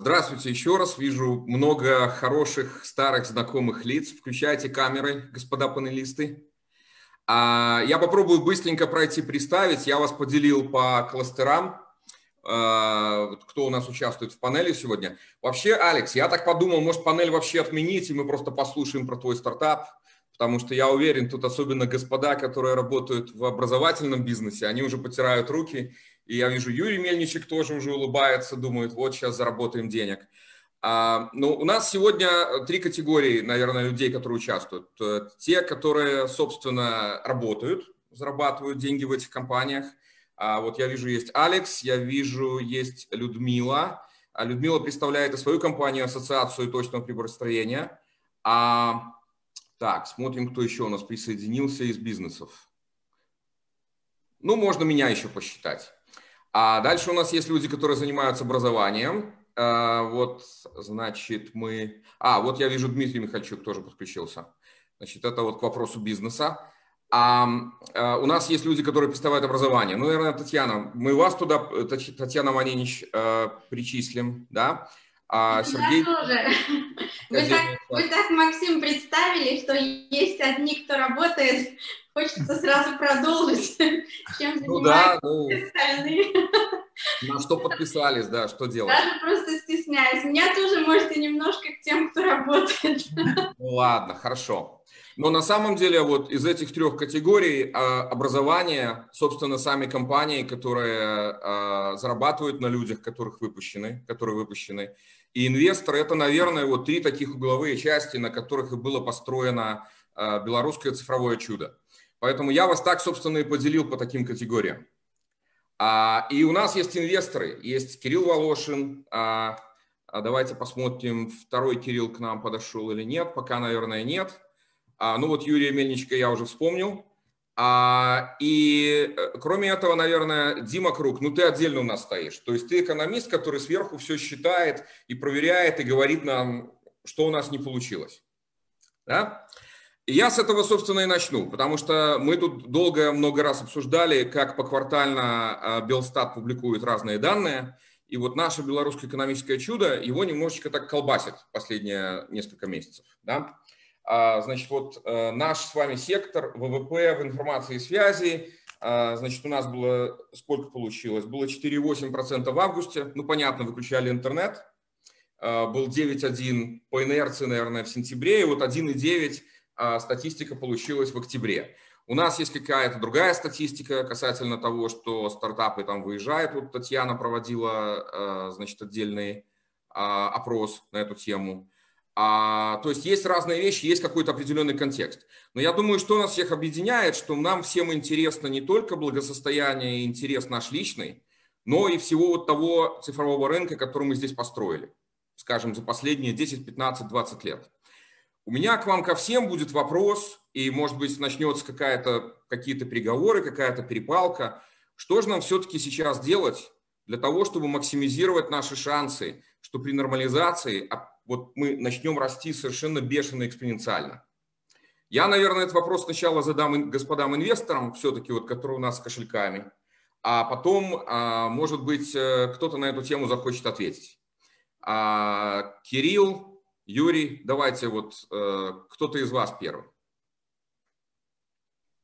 Здравствуйте еще раз. Вижу много хороших старых знакомых лиц. Включайте камеры, господа панелисты. А, я попробую быстренько пройти представить. Я вас поделил по кластерам, а, кто у нас участвует в панели сегодня. Вообще, Алекс, я так подумал, может панель вообще отменить, и мы просто послушаем про твой стартап, потому что я уверен, тут особенно господа, которые работают в образовательном бизнесе, они уже потирают руки и я вижу, Юрий Мельничек тоже уже улыбается, думает, вот сейчас заработаем денег. А, ну, у нас сегодня три категории, наверное, людей, которые участвуют. Э, те, которые, собственно, работают, зарабатывают деньги в этих компаниях. А, вот я вижу, есть Алекс, я вижу, есть Людмила. А Людмила представляет и свою компанию, ассоциацию точного приборостроения. А, так, смотрим, кто еще у нас присоединился из бизнесов. Ну, можно меня еще посчитать. А дальше у нас есть люди, которые занимаются образованием. А, вот, значит, мы... А, вот я вижу, Дмитрий Михальчук тоже подключился. Значит, это вот к вопросу бизнеса. А, а у нас есть люди, которые представляют образование. Ну, наверное, Татьяна, мы вас туда, Татьяна Манинич, э, причислим, да? А Сергей... тоже. Вы так, вы так, Максим, представили, что есть одни, кто работает Хочется сразу продолжить, чем ну, да, ну, остальные. На что подписались, да, что делать? Даже просто стесняюсь. Меня тоже можете немножко к тем, кто работает. Ну, ладно, хорошо. Но на самом деле вот из этих трех категорий а, образование, собственно, сами компании, которые а, зарабатывают на людях, которых выпущены, которые выпущены, и инвесторы, это, наверное, вот три таких угловые части, на которых и было построено а, белорусское цифровое чудо. Поэтому я вас так, собственно, и поделил по таким категориям. А, и у нас есть инвесторы. Есть Кирилл Волошин. А, давайте посмотрим, второй Кирилл к нам подошел или нет. Пока, наверное, нет. Ну вот Юрия Мельничка я уже вспомнил. А, и э, кроме этого, наверное, Дима Круг, ну ты отдельно у нас стоишь. То есть ты экономист, который сверху все считает и проверяет, и говорит нам, что у нас не получилось. Да? Я с этого, собственно, и начну, потому что мы тут долго, много раз обсуждали, как поквартально а, Белстат публикует разные данные, и вот наше белорусское экономическое чудо, его немножечко так колбасит последние несколько месяцев. Да? А, значит, вот э, наш с вами сектор ВВП в информации и связи, а, значит, у нас было, сколько получилось? Было 4,8% в августе, ну, понятно, выключали интернет, был 9,1 по инерции, наверное, в сентябре, и вот 1,9 а, статистика получилась в октябре. У нас есть какая-то другая статистика касательно того, что стартапы там выезжают. Вот Татьяна проводила, а, значит, отдельный а, опрос на эту тему. А, то есть есть разные вещи, есть какой-то определенный контекст. Но я думаю, что нас всех объединяет, что нам всем интересно не только благосостояние и интерес наш личный, но и всего вот того цифрового рынка, который мы здесь построили, скажем, за последние 10, 15, 20 лет. У меня к вам ко всем будет вопрос, и, может быть, начнется какая-то, какие-то переговоры, какая-то перепалка. Что же нам все-таки сейчас делать для того, чтобы максимизировать наши шансы, что при нормализации вот мы начнем расти совершенно бешено экспоненциально? Я, наверное, этот вопрос сначала задам господам инвесторам, все-таки вот, которые у нас с кошельками, а потом, а, может быть, э, кто-то на эту тему захочет ответить. А, Кирилл, Юрий, давайте вот э, кто-то из вас первый.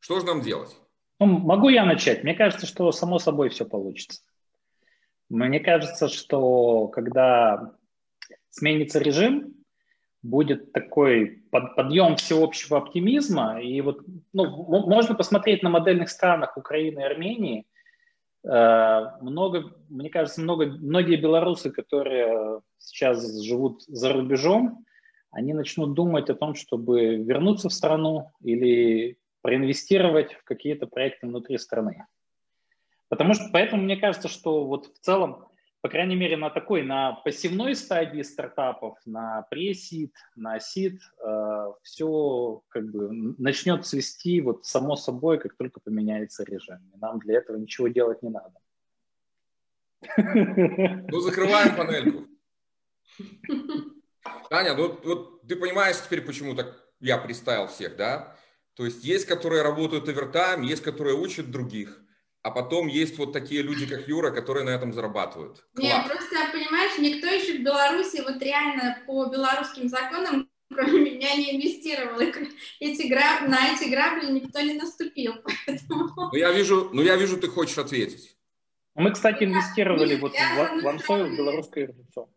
Что же нам делать? Ну, могу я начать? Мне кажется, что само собой все получится. Мне кажется, что когда сменится режим, будет такой под, подъем всеобщего оптимизма. И вот ну, можно посмотреть на модельных странах Украины и Армении – Э, много, мне кажется, много, многие белорусы, которые сейчас живут за рубежом, они начнут думать о том, чтобы вернуться в страну или проинвестировать в какие-то проекты внутри страны. Потому что, поэтому мне кажется, что вот в целом по крайней мере, на такой, на пассивной стадии стартапов, на пресид, на сид, э, все как бы начнет цвести вот само собой, как только поменяется режим. И нам для этого ничего делать не надо. Ну, закрываем панельку. Таня, ну вот ты понимаешь теперь, почему так я представил всех, да? То есть есть, которые работают овертайм, есть, которые учат других. А потом есть вот такие люди, как Юра, которые на этом зарабатывают. Класс. Не, просто, понимаешь, никто еще в Беларуси вот реально по белорусским законам кроме меня не инвестировал. И эти граб... На эти грабли никто не наступил. Поэтому... Ну, я вижу, ну, я вижу, ты хочешь ответить. Мы, кстати, инвестировали я, вот я, в, в Ансою, в белорусское лицо.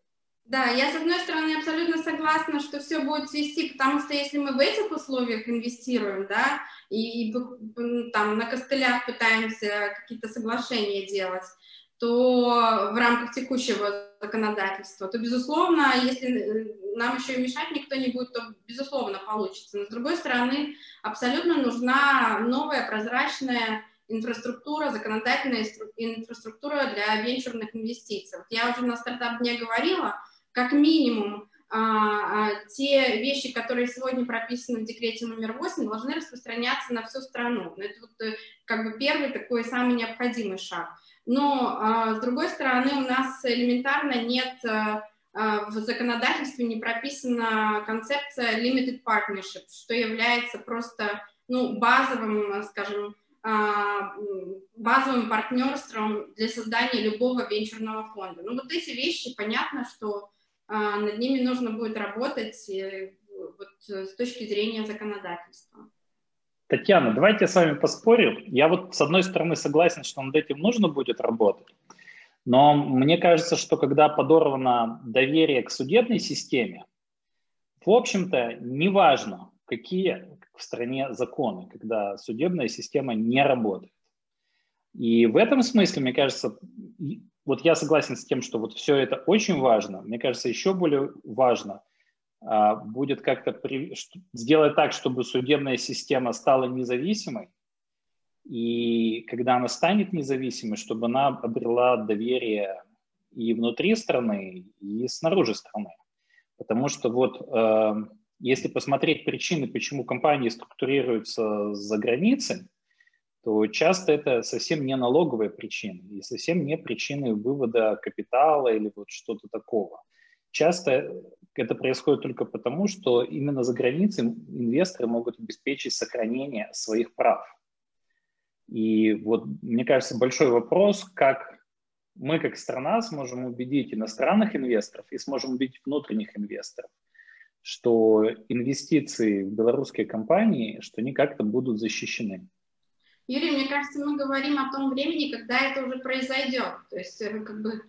Да, я с одной стороны абсолютно согласна, что все будет свести, потому что если мы в этих условиях инвестируем, да, и, и там на костылях пытаемся какие-то соглашения делать, то в рамках текущего законодательства, то, безусловно, если э, нам еще и мешать никто не будет, то, безусловно, получится. Но, с другой стороны, абсолютно нужна новая прозрачная инфраструктура, законодательная инфраструктура для венчурных инвестиций. Я уже на стартап-дне говорила, как минимум а, а, те вещи, которые сегодня прописаны в декрете номер 8, должны распространяться на всю страну. Это вот э, как бы первый такой самый необходимый шаг. Но, а, с другой стороны, у нас элементарно нет а, а, в законодательстве не прописана концепция limited partnership, что является просто ну, базовым, скажем, базовым партнерством для создания любого венчурного фонда. Ну, вот эти вещи, понятно, что над ними нужно будет работать э, вот, с точки зрения законодательства. Татьяна, давайте я с вами поспорю. Я вот с одной стороны согласен, что над этим нужно будет работать, но мне кажется, что когда подорвано доверие к судебной системе, в общем-то, неважно, какие в стране законы, когда судебная система не работает. И в этом смысле, мне кажется, вот я согласен с тем, что вот все это очень важно. Мне кажется, еще более важно – а, будет как-то при... сделать так, чтобы судебная система стала независимой, и когда она станет независимой, чтобы она обрела доверие и внутри страны, и снаружи страны. Потому что вот э, если посмотреть причины, почему компании структурируются за границей, то часто это совсем не налоговые причины и совсем не причины вывода капитала или вот что-то такого. Часто это происходит только потому, что именно за границей инвесторы могут обеспечить сохранение своих прав. И вот, мне кажется, большой вопрос, как мы как страна сможем убедить иностранных инвесторов и сможем убедить внутренних инвесторов, что инвестиции в белорусские компании, что они как-то будут защищены. Юрий, мне кажется, мы говорим о том времени, когда это уже произойдет. То есть, э, как бы,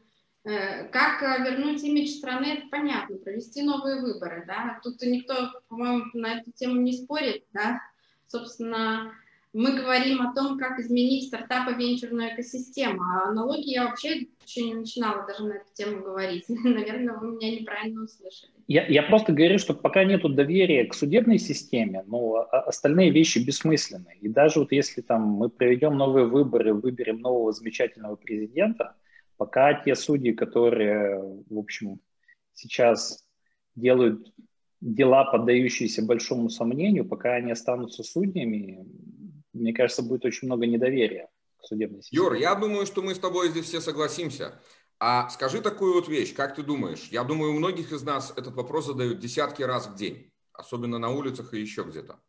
Э, как э, вернуть имидж страны, это понятно, провести новые выборы, да, тут никто, по-моему, на эту тему не спорит, да, собственно, мы говорим о том, как изменить стартапы венчурную экосистему, а налоги я вообще еще не начинала даже на эту тему говорить, наверное, вы меня неправильно услышали. Я, я просто говорю, что пока нет доверия к судебной системе, но а, остальные вещи бессмысленны, и даже вот если там мы проведем новые выборы, выберем нового замечательного президента – Пока те судьи, которые, в общем, сейчас делают дела, поддающиеся большому сомнению, пока они останутся судьями, мне кажется, будет очень много недоверия к судебной системе. Юр, я думаю, что мы с тобой здесь все согласимся. А скажи такую вот вещь, как ты думаешь? Я думаю, у многих из нас этот вопрос задают десятки раз в день, особенно на улицах и еще где-то.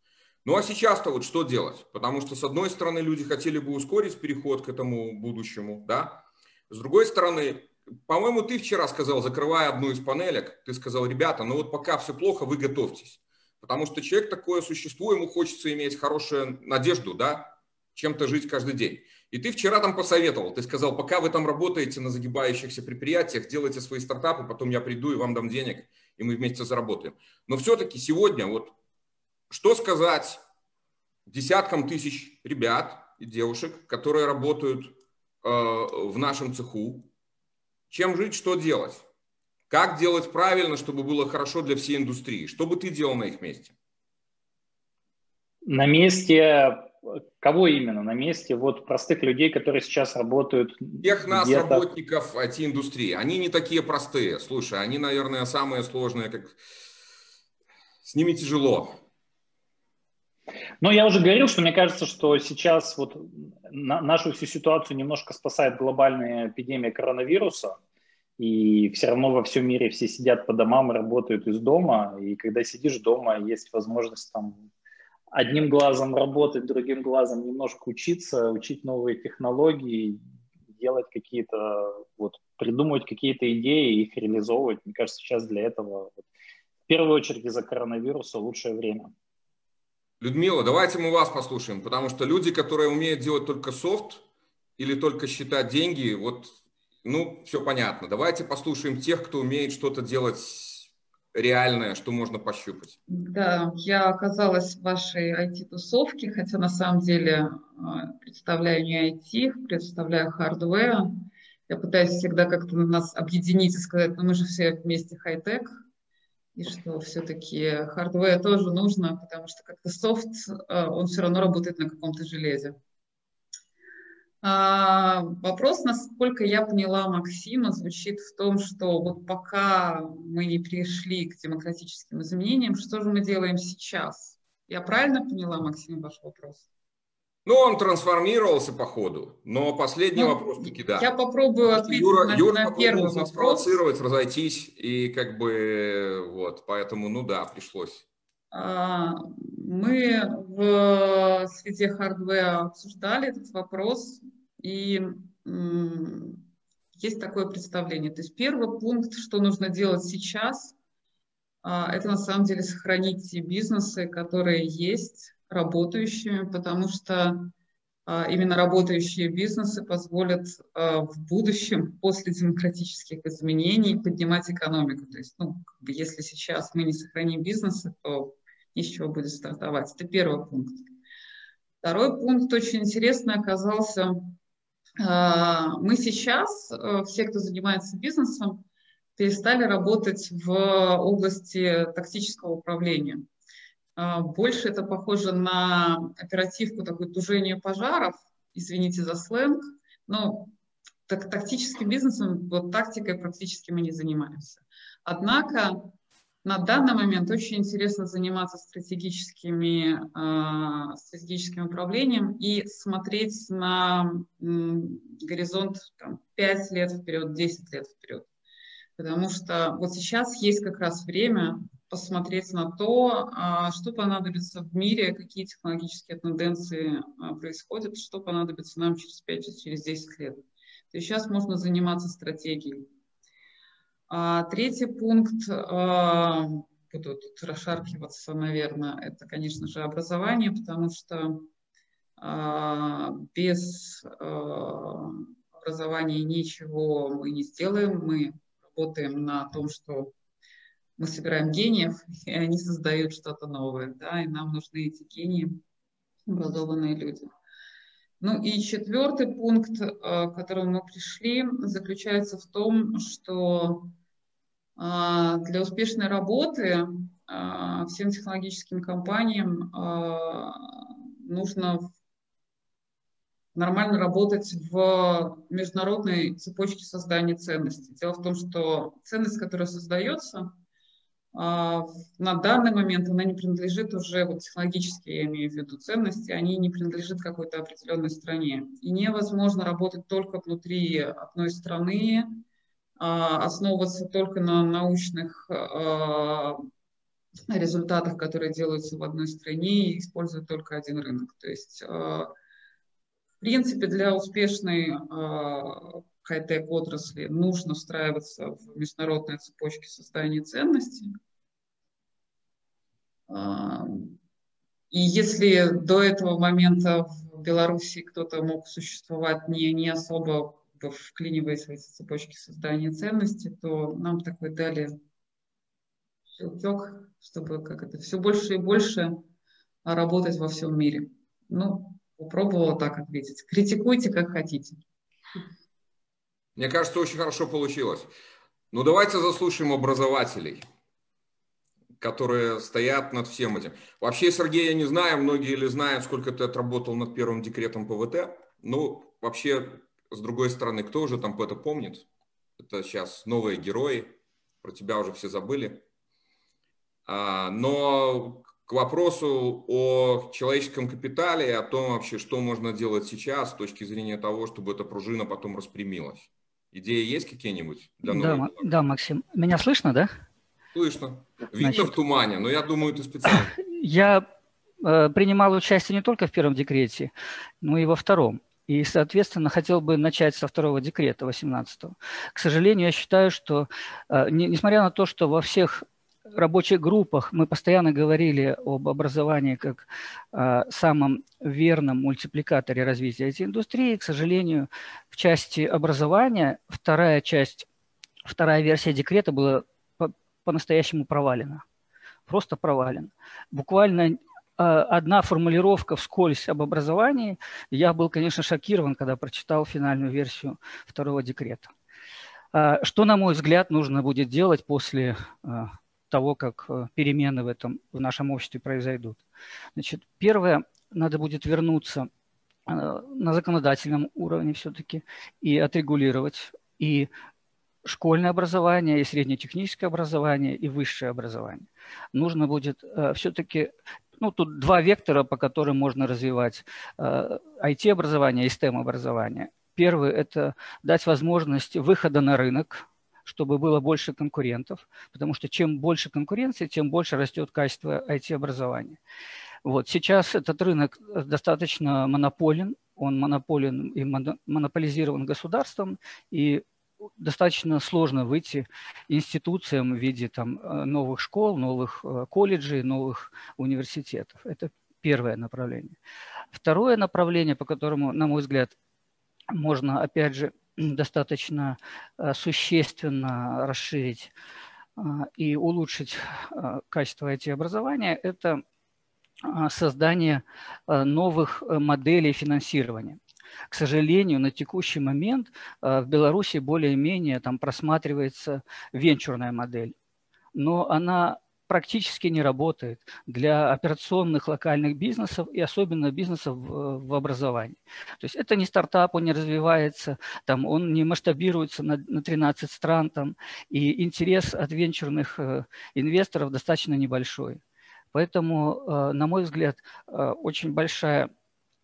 Ну а сейчас-то вот что делать? Потому что, с одной стороны, люди хотели бы ускорить переход к этому будущему, да, с другой стороны, по-моему, ты вчера сказал, закрывая одну из панелек, ты сказал, ребята, ну вот пока все плохо, вы готовьтесь. Потому что человек такое существо, ему хочется иметь хорошую надежду, да, чем-то жить каждый день. И ты вчера там посоветовал, ты сказал, пока вы там работаете на загибающихся предприятиях, делайте свои стартапы, потом я приду и вам дам денег, и мы вместе заработаем. Но все-таки сегодня вот что сказать десяткам тысяч ребят и девушек, которые работают Э, в нашем цеху, чем жить, что делать. Как делать правильно, чтобы было хорошо для всей индустрии? Что бы ты делал на их месте? На месте кого именно? На месте вот простых людей, которые сейчас работают. Тех нас, работников IT-индустрии. Они не такие простые. Слушай, они, наверное, самые сложные. Как... С ними тяжело. Но я уже говорил, что мне кажется, что сейчас вот нашу всю ситуацию немножко спасает глобальная эпидемия коронавируса, и все равно во всем мире все сидят по домам и работают из дома, и когда сидишь дома, есть возможность там одним глазом работать, другим глазом немножко учиться, учить новые технологии, делать какие-то, вот, придумывать какие-то идеи и их реализовывать. Мне кажется, сейчас для этого в первую очередь из-за коронавируса лучшее время. Людмила, давайте мы вас послушаем, потому что люди, которые умеют делать только софт или только считать деньги, вот, ну, все понятно. Давайте послушаем тех, кто умеет что-то делать реальное, что можно пощупать. Да, я оказалась в вашей IT-тусовке, хотя на самом деле а, представляю не IT, представляю hardware. Я пытаюсь всегда как-то нас объединить и сказать, ну мы же все вместе хай-тек, и что все-таки hardware тоже нужно, потому что как-то софт, а, он все равно работает на каком-то железе. А, вопрос, насколько я поняла Максима, звучит в том, что вот пока мы не пришли к демократическим изменениям, что же мы делаем сейчас? Я правильно поняла, Максим, ваш вопрос? Ну, он трансформировался по ходу, но последний ну, вопрос таки да. Я попробую ответить Юра, на, Юра на первый вопрос. спровоцировать, разойтись, и как бы вот, поэтому, ну да, пришлось. А, мы в среде хардвера обсуждали этот вопрос, и есть такое представление. То есть первый пункт, что нужно делать сейчас, а, это на самом деле сохранить те бизнесы, которые есть, работающими, потому что а, именно работающие бизнесы позволят а, в будущем, после демократических изменений, поднимать экономику. То есть, ну, если сейчас мы не сохраним бизнесы, то из чего будет стартовать. Это первый пункт. Второй пункт очень интересный оказался. А, мы сейчас, э, все, кто занимается бизнесом, перестали работать в области тактического управления. А, больше это похоже на оперативку, такое тужение пожаров, извините за сленг, но так, тактическим бизнесом, вот тактикой практически мы не занимаемся. Однако на данный момент очень интересно заниматься стратегическими, э, стратегическим управлением и смотреть на м, горизонт там, 5 лет вперед, 10 лет вперед. Потому что вот сейчас есть как раз время посмотреть на то, а, что понадобится в мире, какие технологические тенденции а, происходят, что понадобится нам через 5, через 10 лет. То есть сейчас можно заниматься стратегией. А третий пункт, а, буду тут расшаркиваться, наверное, это, конечно же, образование, потому что а, без а, образования ничего мы не сделаем. Мы работаем на том, что мы собираем гениев, и они создают что-то новое, да, и нам нужны эти гении, образованные люди. Ну и четвертый пункт, к которому мы пришли, заключается в том, что для успешной работы а, всем технологическим компаниям а, нужно нормально работать в международной цепочке создания ценностей. Дело в том, что ценность, которая создается, на данный момент она не принадлежит уже, вот технологически я имею в виду ценности, они не принадлежат какой-то определенной стране. И невозможно работать только внутри одной страны, а, основываться только на научных а, результатах, которые делаются в одной стране и использовать только один рынок. То есть, а, в принципе, для успешной хай-тек отрасли нужно встраиваться в международные цепочки создания ценностей. И если до этого момента в Беларуси кто-то мог существовать не, не особо вклиниваясь в эти цепочки создания ценностей, то нам такой дали щелчок, чтобы как это все больше и больше работать во всем мире. Ну, попробовала так ответить. Критикуйте, как хотите. Мне кажется, очень хорошо получилось. Ну, давайте заслушаем образователей, которые стоят над всем этим. Вообще, Сергей, я не знаю, многие ли знают, сколько ты отработал над первым декретом ПВТ. Ну, вообще, с другой стороны, кто уже там это помнит? Это сейчас новые герои, про тебя уже все забыли. А, но к вопросу о человеческом капитале, о том вообще, что можно делать сейчас с точки зрения того, чтобы эта пружина потом распрямилась. Идеи есть какие-нибудь? Для да, да, Максим. Меня слышно, да? Слышно. Видно Значит, в тумане, но я думаю, ты специально. Я э, принимал участие не только в первом декрете, но и во втором. И, соответственно, хотел бы начать со второго декрета, 18-го. К сожалению, я считаю, что, э, не, несмотря на то, что во всех рабочих группах мы постоянно говорили об образовании как э, самом верном мультипликаторе развития этой индустрии, к сожалению, в части образования вторая часть, вторая версия декрета была по-настоящему провалена. Просто провалена. Буквально одна формулировка вскользь об образовании. Я был, конечно, шокирован, когда прочитал финальную версию второго декрета. А, что, на мой взгляд, нужно будет делать после а, того, как перемены в, этом, в нашем обществе произойдут? Значит, первое, надо будет вернуться на законодательном уровне все-таки и отрегулировать и школьное образование, и среднетехническое образование, и высшее образование. Нужно будет э, все-таки ну, тут два вектора, по которым можно развивать IT-образование э, и STEM-образование. Первый – это дать возможность выхода на рынок, чтобы было больше конкурентов, потому что чем больше конкуренции, тем больше растет качество IT-образования. Вот. Сейчас этот рынок достаточно монополен, он монополен и монополизирован государством, и достаточно сложно выйти институциям в виде там, э, новых школ, новых э, колледжей, новых университетов. Это первое направление. Второе направление, по которому, на мой взгляд, можно, опять же, достаточно э, существенно расширить и улучшить качество IT-образования, это создание новых моделей финансирования. К сожалению, на текущий момент э, в Беларуси более-менее там просматривается венчурная модель, но она практически не работает для операционных локальных бизнесов и особенно бизнесов в, образовании. То есть это не стартап, он не развивается, там, он не масштабируется на, на 13 стран, там, и интерес от венчурных э, инвесторов достаточно небольшой. Поэтому, э, на мой взгляд, очень большая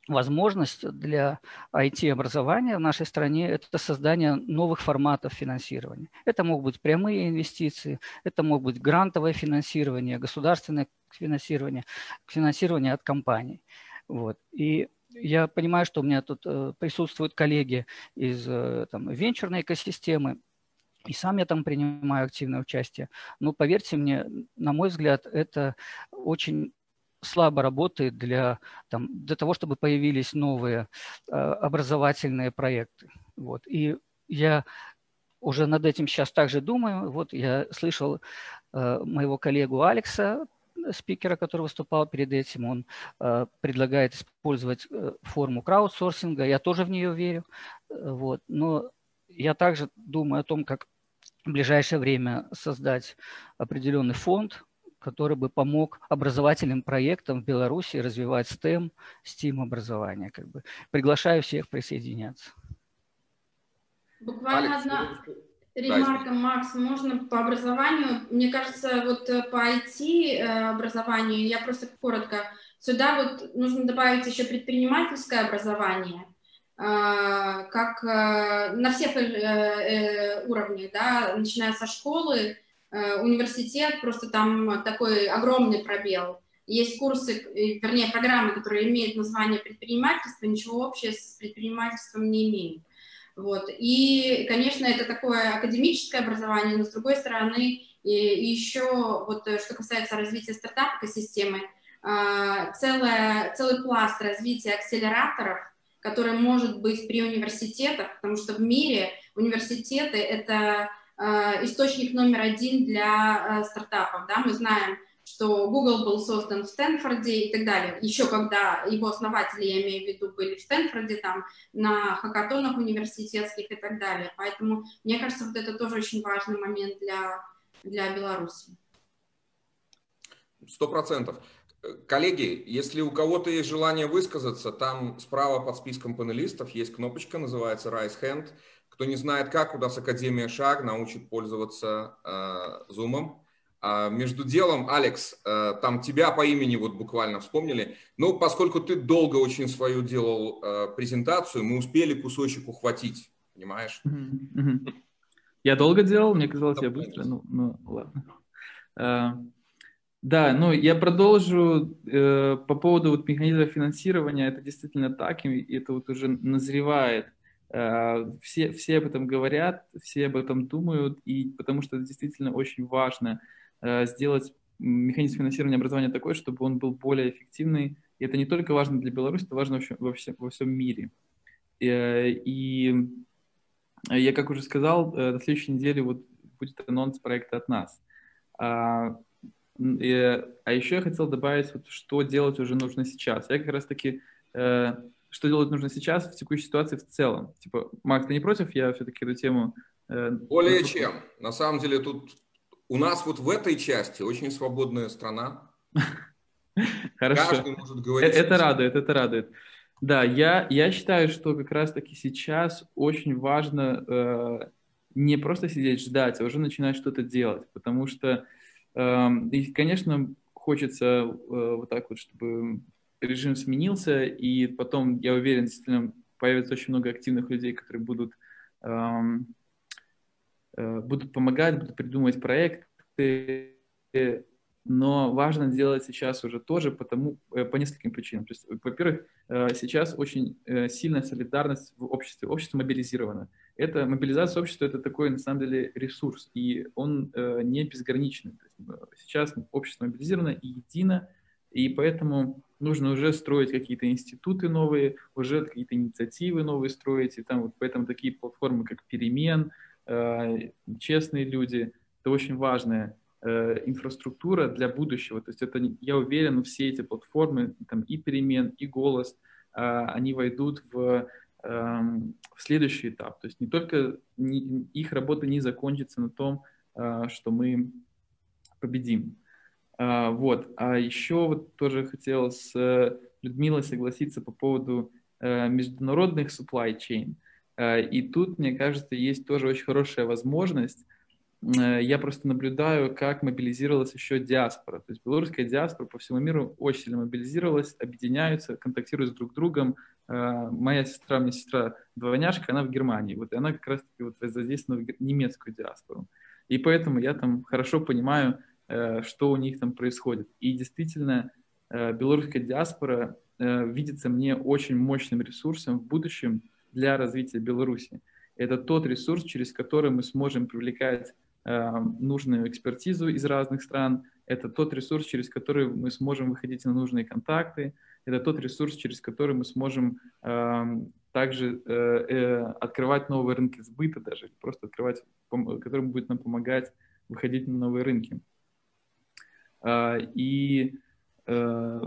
возможность для IT-образования в нашей стране – это создание новых форматов финансирования. Это могут быть прямые инвестиции, это могут быть грантовое финансирование, государственное финансирование, финансирование от компаний. Вот. И я понимаю, что у меня тут э, присутствуют коллеги из э, там, венчурной экосистемы, и сам я там принимаю активное участие. Но поверьте мне, на мой взгляд, это очень слабо работает для, там, для того, чтобы появились новые э, образовательные проекты. Вот. И я уже над этим сейчас также думаю. Вот я слышал э, моего коллегу Алекса, спикера, который выступал перед этим, он э, предлагает использовать э, форму краудсорсинга. Я тоже в нее верю. Э, вот. Но я также думаю о том, как в ближайшее время создать определенный фонд, который бы помог образовательным проектам в Беларуси развивать STEM, STEAM образование. Как бы. Приглашаю всех присоединяться. Буквально Алекс, одна ремарка, Макс, можно по образованию. Мне кажется, вот э, по IT э, образованию, я просто коротко, сюда вот нужно добавить еще предпринимательское образование, э, как на всех уровнях, да, начиная со школы, университет, просто там такой огромный пробел. Есть курсы, э, вернее, программы, которые имеют название предпринимательство, ничего общего с предпринимательством не имеют. Вот. И, конечно, это такое академическое образование, но с другой стороны, и, еще, вот, э, что касается развития стартап-экосистемы, целое, целый пласт развития акселераторов, который может быть при университетах, потому что в мире университеты — это Э, источник номер один для э, стартапов. Да? Мы знаем, что Google был создан в Стэнфорде и так далее. Еще когда его основатели, я имею в виду, были в Стэнфорде, там, на хакатонах университетских и так далее. Поэтому, мне кажется, вот это тоже очень важный момент для, для Беларуси. Сто процентов. Коллеги, если у кого-то есть желание высказаться, там справа под списком панелистов есть кнопочка, называется Raise Hand. Кто не знает как, у нас Академия Шаг научит пользоваться э, Zoom. А между делом, Алекс, э, там тебя по имени вот буквально вспомнили. Ну, поскольку ты долго очень свою делал э, презентацию, мы успели кусочек ухватить, понимаешь? Я долго делал, мне казалось, я быстро, ну, ну ладно. Э, Да, ну я продолжу э, по поводу вот механизма финансирования. Это действительно так, и это вот уже назревает. Э, все, все об этом говорят, все об этом думают, и потому что это действительно очень важно э, сделать механизм финансирования образования такой, чтобы он был более эффективный. И это не только важно для Беларуси, это важно во всем, во всем мире. Э, и я, как уже сказал, на следующей неделе вот будет анонс проекта от нас. А, и, а еще я хотел добавить, вот, что делать уже нужно сейчас. Я как раз-таки, что делать нужно сейчас в текущей ситуации в целом. Типа, Макс, ты не против? Я все-таки эту тему... Э, Более ну, чем. На самом деле тут у нас вот в этой части очень свободная страна. Хорошо. Каждый может говорить. Э, это радует, это радует. Да, я, я считаю, что как раз-таки сейчас очень важно э, не просто сидеть ждать, а уже начинать что-то делать, потому что Эм, и, конечно, хочется э, вот так вот, чтобы режим сменился, и потом, я уверен, действительно появится очень много активных людей, которые будут, эм, э, будут помогать, будут придумывать проекты, но важно делать сейчас уже тоже потому, э, по нескольким причинам. То есть, во-первых, сейчас очень сильная солидарность в обществе, общество мобилизировано это мобилизация общества, это такой, на самом деле, ресурс, и он э, не безграничный. Э, сейчас общество мобилизировано и едино, и поэтому нужно уже строить какие-то институты новые, уже какие-то инициативы новые строить, и там вот поэтому такие платформы, как «Перемен», э, «Честные люди» — это очень важная э, инфраструктура для будущего. То есть это, я уверен, все эти платформы, там и «Перемен», и «Голос», э, они войдут в Эм, в следующий этап. То есть не только не, их работа не закончится на том, э, что мы победим. Э, вот. А еще вот тоже хотел с Людмилой согласиться по поводу э, международных supply chain. И тут, мне кажется, есть тоже очень хорошая возможность. Я просто наблюдаю, как мобилизировалась еще диаспора. То есть белорусская диаспора по всему миру очень сильно мобилизировалась, объединяются, контактируют друг с другом, Э, моя сестра, мне сестра двойняшка, она в Германии, вот, и она как раз-таки вот задействована в немецкую диаспору. И поэтому я там хорошо понимаю, э, что у них там происходит. И действительно, э, белорусская диаспора видится мне очень мощным ресурсом в будущем для развития Беларуси. Это тот ресурс, через который мы сможем привлекать нужную экспертизу из разных стран. Это тот ресурс, через который мы сможем выходить на нужные контакты, это тот ресурс, через который мы сможем э, также э, э, открывать новые рынки сбыта даже, просто открывать, который будет нам помогать выходить на новые рынки. Э, и э,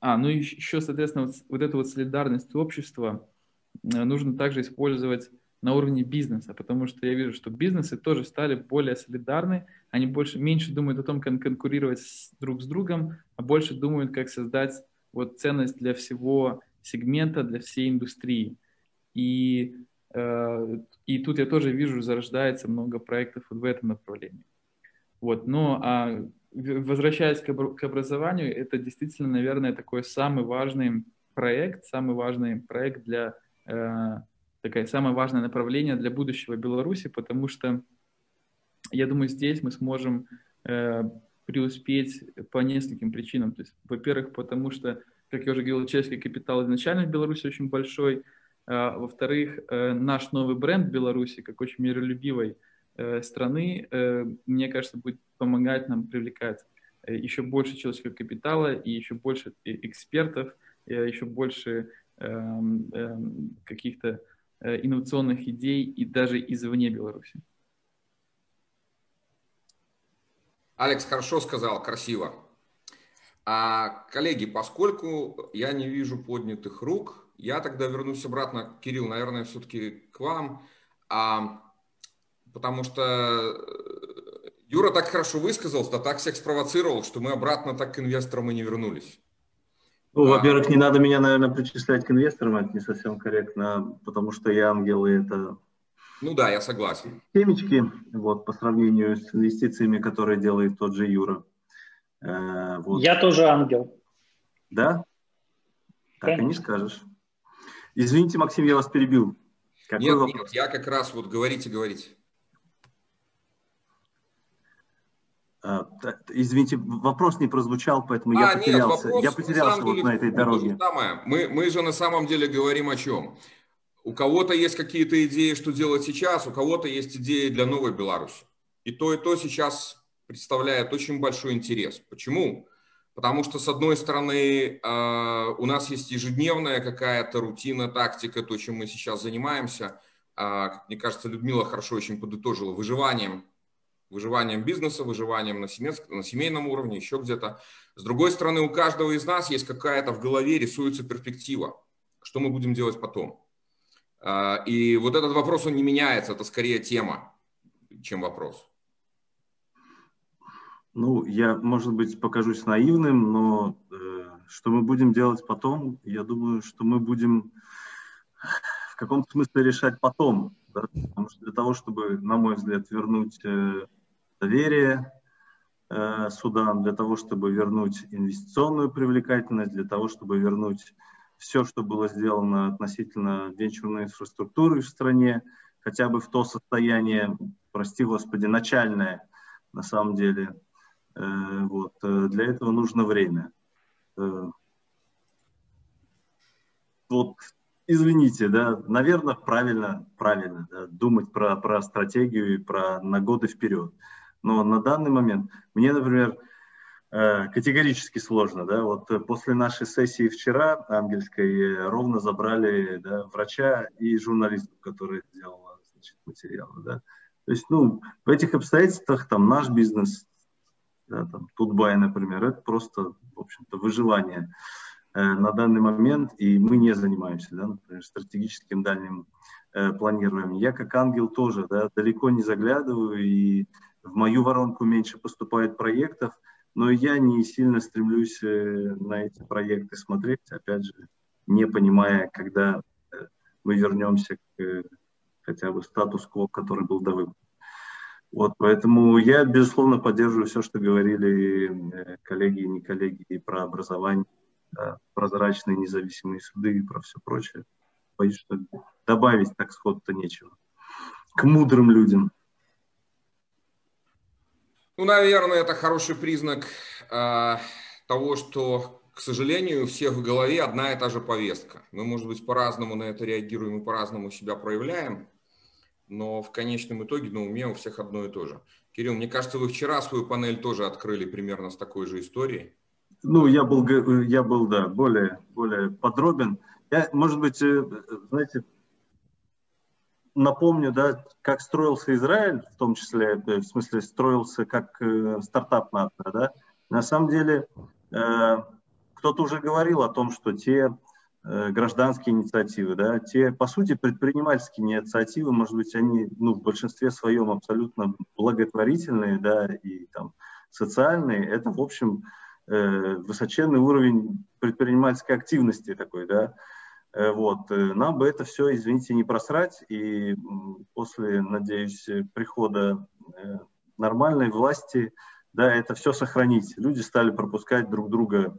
а, ну и еще, соответственно, вот, вот эту вот солидарность общества э, нужно также использовать на уровне бизнеса, потому что я вижу, что бизнесы тоже стали более солидарны, они больше, меньше думают о том, как конкурировать с, друг с другом, а больше думают, как создать вот ценность для всего сегмента, для всей индустрии. И, э, и тут я тоже вижу, зарождается много проектов вот в этом направлении. Вот, но а, возвращаясь к, к образованию, это действительно, наверное, такой самый важный проект, самый важный проект для э, такое самое важное направление для будущего Беларуси, потому что я думаю, здесь мы сможем э, преуспеть по нескольким причинам. То есть, во-первых, потому что, как я уже говорил, человеческий капитал изначально в Беларуси очень большой. А, во-вторых, э, наш новый бренд Беларуси, как очень миролюбивой страны, э, мне кажется, будет помогать нам привлекать э, еще больше человеческого капитала и еще больше экспертов, еще больше э, э, каких-то Э, инновационных идей и даже извне Беларуси. Алекс хорошо сказал, красиво. А, коллеги, поскольку я не вижу поднятых рук, я тогда вернусь обратно, Кирилл, наверное, все-таки к вам, а, потому что э, Юра так хорошо высказался, да так всех спровоцировал, что мы обратно так к инвесторам и не вернулись. Ну, во-первых, не надо меня, наверное, причислять к инвесторам, это не совсем корректно, потому что я ангел, и это... Ну да, я согласен. Темечки, вот, по сравнению с инвестициями, которые делает тот же Юра. Э, вот. Я тоже ангел. Да? Так Конечно. и не скажешь. Извините, Максим, я вас перебил. Какой нет, вопрос? нет, я как раз вот говорите, говорите. А, извините, вопрос не прозвучал, поэтому а, я потерялся. Нет, я потерялся на вот деле, на этой дороге. Самое. Мы, мы же на самом деле говорим о чем? У кого-то есть какие-то идеи, что делать сейчас, у кого-то есть идеи для новой Беларуси. И то, и то сейчас представляет очень большой интерес. Почему? Потому что, с одной стороны, а, у нас есть ежедневная какая-то рутина, тактика, то, чем мы сейчас занимаемся. Как мне кажется, Людмила хорошо очень подытожила выживанием выживанием бизнеса, выживанием на, семейском, на семейном уровне, еще где-то. С другой стороны, у каждого из нас есть какая-то в голове, рисуется перспектива, что мы будем делать потом. А, и вот этот вопрос, он не меняется, это скорее тема, чем вопрос. Ну, я, может быть, покажусь наивным, но э, что мы будем делать потом, я думаю, что мы будем в каком-то смысле решать потом. Да? Потому что для того, чтобы, на мой взгляд, вернуть э, доверие э, судам, для того, чтобы вернуть инвестиционную привлекательность, для того, чтобы вернуть все, что было сделано относительно венчурной инфраструктуры в стране, хотя бы в то состояние, прости господи, начальное, на самом деле. Э, вот. Для этого нужно время. Вот извините, да, наверное, правильно, правильно да, думать про, про стратегию и про на годы вперед. Но на данный момент мне, например, э, категорически сложно. Да? Вот после нашей сессии вчера ангельской ровно забрали да, врача и журналистку, которая сделала значит, материалы. Да? То есть, ну, в этих обстоятельствах там наш бизнес, да, там, Тутбай, например, это просто, в общем-то, выживание э, на данный момент, и мы не занимаемся, да, например, стратегическим дальним э, планированием. Я как ангел тоже, да, далеко не заглядываю и в мою воронку меньше поступает проектов, но я не сильно стремлюсь э, на эти проекты смотреть, опять же, не понимая, когда э, мы вернемся к э, хотя бы статус-кво, который был до выборов. Вот, поэтому я, безусловно, поддерживаю все, что говорили коллеги и не коллеги про образование, прозрачные независимые суды и про все прочее. Боюсь, что добавить так сход-то нечего. К мудрым людям. Ну, наверное, это хороший признак э, того, что, к сожалению, у всех в голове одна и та же повестка. Мы, может быть, по-разному на это реагируем и по-разному себя проявляем, но в конечном итоге на уме у всех одно и то же. Кирилл, мне кажется, вы вчера свою панель тоже открыли примерно с такой же историей. Ну, я был, я был, да, более, более подробен. Я, может быть, э, знаете, напомню, да, как строился Израиль, в том числе, э, в смысле, строился как э, стартап НАТО, да. На самом деле, кто-то уже говорил о том, что те гражданские инициативы, да, те, по сути, предпринимательские инициативы, может быть, они, ну, в большинстве своем абсолютно благотворительные, да, и там социальные, это, в общем, высоченный уровень предпринимательской активности такой, да, Э, вот. Э, нам бы это все, извините, не просрать. И после, надеюсь, прихода э, нормальной власти, да, это все сохранить. Люди стали пропускать друг друга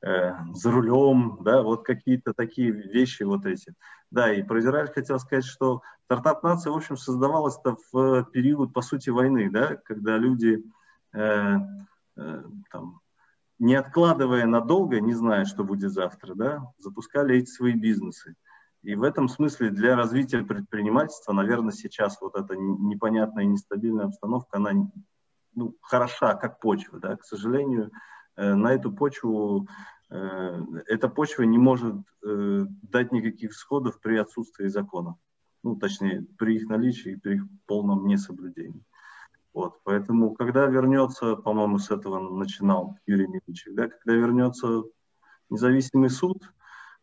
э, за рулем, да, вот какие-то такие вещи вот эти. Да, и про Израиль хотел сказать, что стартап-нация, в общем, создавалась-то в период, по сути, войны, да, когда люди э, э, там, не откладывая надолго, не зная, что будет завтра, да, запускали эти свои бизнесы. И в этом смысле для развития предпринимательства, наверное, сейчас вот эта непонятная и нестабильная обстановка, она ну, хороша как почва. Да? К сожалению, э, на эту почву, э, эта почва не может э, дать никаких всходов при отсутствии закона. Ну, точнее, при их наличии и при их полном несоблюдении. Вот, поэтому, когда вернется, по-моему, с этого начинал Юрий Мельничек, да, когда вернется независимый суд,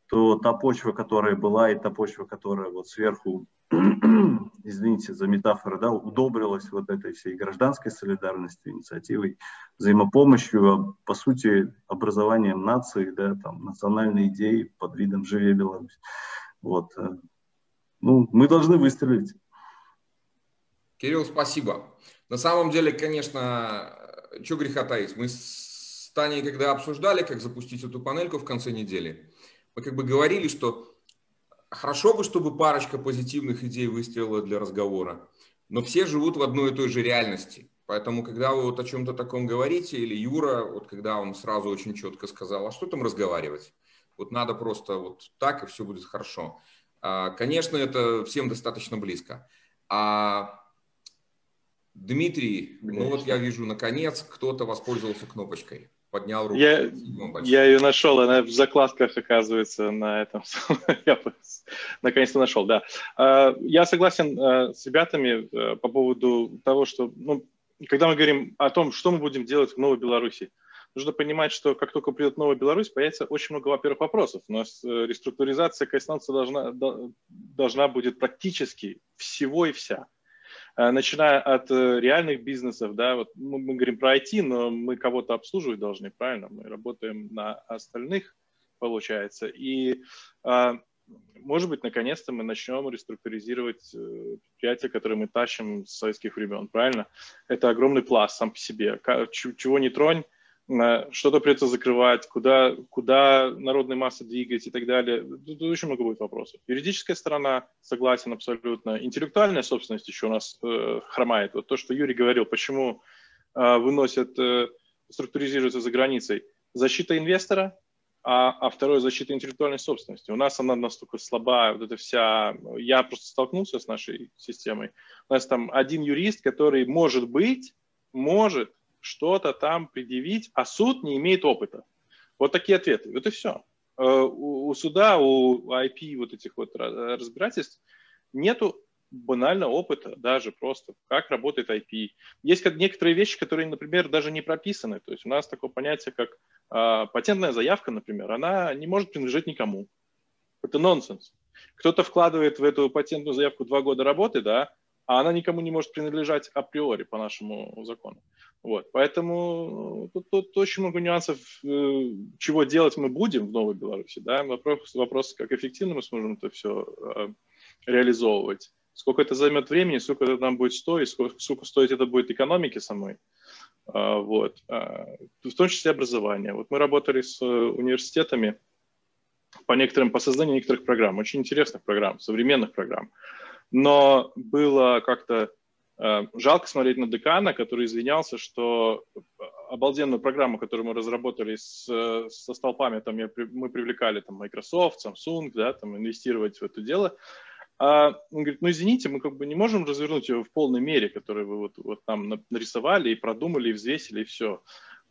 то та почва, которая была, и та почва, которая вот сверху, извините за метафору, да, удобрилась вот этой всей гражданской солидарностью, инициативой, взаимопомощью, а, по сути, образованием нации, да, там, национальной идеи под видом «Живее Беларусь». Вот. Э, ну, мы должны выстрелить. Кирилл, спасибо. На самом деле, конечно, что греха таить, мы с Таней, когда обсуждали, как запустить эту панельку в конце недели, мы как бы говорили, что хорошо бы, чтобы парочка позитивных идей выстрелила для разговора, но все живут в одной и той же реальности. Поэтому, когда вы вот о чем-то таком говорите, или Юра, вот когда он сразу очень четко сказал, а что там разговаривать? Вот надо просто вот так, и все будет хорошо. А, конечно, это всем достаточно близко. А Дмитрий, Конечно. ну вот я вижу, наконец, кто-то воспользовался кнопочкой. Поднял руку. Я, я ее нашел, она в закладках оказывается на этом. я наконец-то нашел, да. А, я согласен а, с ребятами а, по поводу того, что, ну, когда мы говорим о том, что мы будем делать в Новой Беларуси, нужно понимать, что как только придет Новая Беларусь, появится очень много, во-первых, вопросов. У нас э, реструктуризация Кайстанца должна, должна будет практически всего и вся. Э, начиная от э, реальных бизнесов, да, вот мы, мы говорим про IT, но мы кого-то обслуживать должны, правильно? Мы работаем на остальных, получается. И, а, может быть, наконец-то мы начнем реструктуризировать э, предприятия, которые мы тащим с советских времен, правильно? Это огромный пласт сам по себе. Чего не тронь, что-то придется закрывать, куда, куда народные массы двигать и так далее. Тут очень много будет вопросов. Юридическая сторона, согласен абсолютно. Интеллектуальная собственность еще у нас э, хромает. Вот то, что Юрий говорил, почему э, выносят, э, структуризируются за границей. Защита инвестора, а, а второе защита интеллектуальной собственности. У нас она настолько слабая, вот эта вся... Я просто столкнулся с нашей системой. У нас там один юрист, который может быть, может что-то там предъявить, а суд не имеет опыта. Вот такие ответы. Вот и все. Э, у суда, у IP вот этих вот разбирательств нету банального опыта даже просто, как работает IP. Есть некоторые вещи, которые, например, даже не прописаны. То есть у нас такое понятие, как э, патентная заявка, например, она не может принадлежать никому. Это нонсенс. Кто-то вкладывает в эту патентную заявку два года работы, да, а она никому не может принадлежать априори по нашему закону. Вот, поэтому э, тут, тут очень много нюансов, э, чего делать мы будем в Новой Беларуси. Да? Вопрос, вопрос, как эффективно мы сможем это все э, реализовывать. Сколько это займет времени, сколько это нам будет стоить, сколько, сколько стоить это будет экономике самой. Вот. В том числе образование. Вот мы работали с университетами по некоторым, по созданию некоторых программ, очень интересных программ, современных программ но было как-то э, жалко смотреть на декана, который извинялся, что обалденную программу, которую мы разработали с, со столпами, там я, мы привлекали там Microsoft, Samsung, да, там инвестировать в это дело, а он говорит, ну извините, мы как бы не можем развернуть ее в полной мере, которую вы вот, вот там нарисовали и продумали, и взвесили, и все.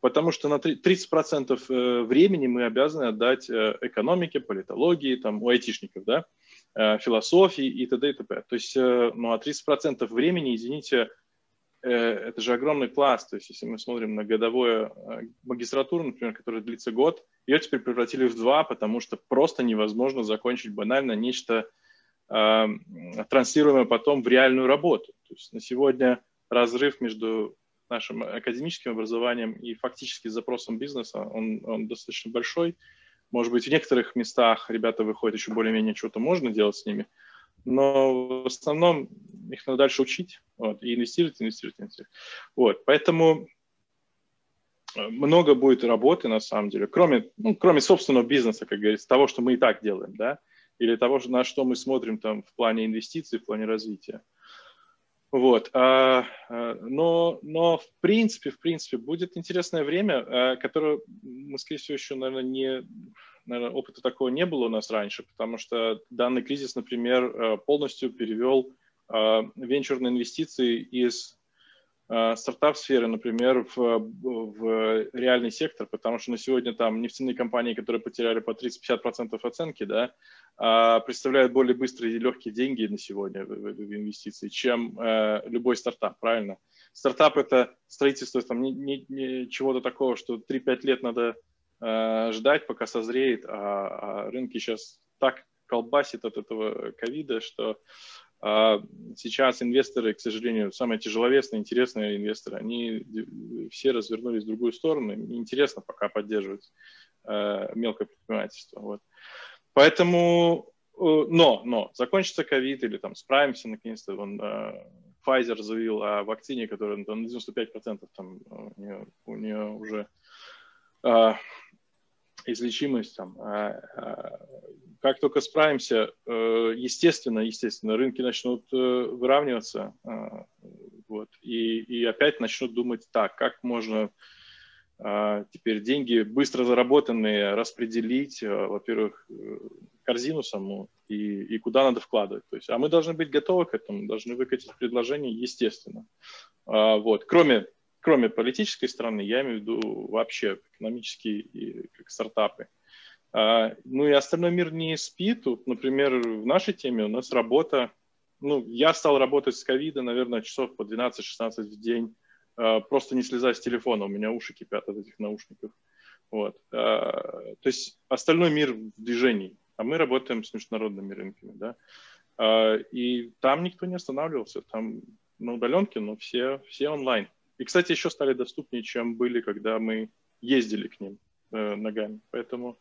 Потому что на 30% э, времени мы обязаны отдать э, экономике, политологии, там, у айтишников, да, Э, философии и т.д. и т.п. То есть, э, ну, а 30% времени, извините, э, это же огромный пласт. То есть, если мы смотрим на годовую магистратуру, например, которая длится год, ее теперь превратили в два, потому что просто невозможно закончить банально нечто транслируемое потом в реальную работу. То есть на сегодня разрыв между нашим академическим образованием и фактически запросом бизнеса, он, он достаточно большой. Может быть, в некоторых местах ребята выходят еще более-менее, что-то можно делать с ними, но в основном их надо дальше учить вот, и инвестировать, инвестировать, инвестировать. Вот, поэтому э, много будет работы, на самом деле, кроме, ну, кроме собственного бизнеса, как говорится, того, что мы и так делаем, да, или того, на что мы смотрим там в плане инвестиций, в плане развития. Вот, а, а, но, но в принципе, в принципе, будет интересное время, а, которое мы, скорее всего, еще, наверное, не, наверное, опыта такого не было у нас раньше, потому что данный кризис, например, полностью перевел венчурные инвестиции из стартап-сферы, например, в, в реальный сектор, потому что на сегодня там нефтяные компании, которые потеряли по 30-50% оценки, да, представляют более быстрые и легкие деньги на сегодня в, в, в инвестиции, чем э, любой стартап, правильно? Стартап – это строительство там, не, не, не чего-то такого, что 3-5 лет надо э, ждать, пока созреет, а, а рынки сейчас так колбасит от этого ковида, что а сейчас инвесторы, к сожалению, самые тяжеловесные, интересные инвесторы, они все развернулись в другую сторону. Интересно пока поддерживать э, мелкое предпринимательство. Вот. Поэтому, э, но, но, закончится ковид или там справимся наконец-то, он, э, Pfizer заявил о вакцине, которая на 95% там, у, нее, у нее уже излечимость, там, а, а, как только справимся, э, естественно, естественно, рынки начнут э, выравниваться, Вот. И, и опять начнут думать так, как можно теперь деньги быстро заработанные распределить, а, во-первых, э, корзину саму и, и куда надо вкладывать. То есть, а мы должны быть готовы к этому, должны выкатить предложение, естественно. А, вот. Кроме, кроме политической стороны, я имею в виду вообще экономические и как стартапы. Ну и остальной мир не спит. Тут, например, в нашей теме у нас работа. Ну, я стал работать с ковида, наверное, часов по 12-16 в день Э, просто не слезая с телефона, у меня уши кипят от этих наушников. Вот. Э, то есть остальной мир в движении, а мы работаем с международными рынками, да. Э, и там никто не останавливался, там на удаленке, но все, все онлайн. И, кстати, еще стали доступнее, чем были, когда мы ездили к ним ногами. Поэтому,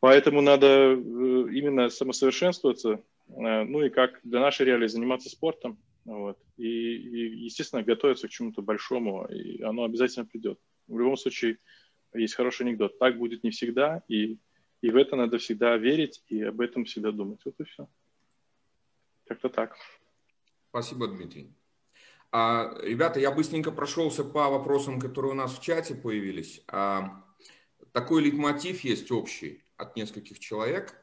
поэтому надо именно самосовершенствоваться, ну и как для нашей реалии заниматься спортом, вот. И, и, естественно, готовиться к чему-то большому, и оно обязательно придет. В любом случае, есть хороший анекдот. Так будет не всегда, и, и в это надо всегда верить, и об этом всегда думать. Вот и все. Как-то так. Спасибо, Дмитрий. А, ребята, я быстренько прошелся по вопросам, которые у нас в чате появились. А, такой лейтмотив есть общий от нескольких человек.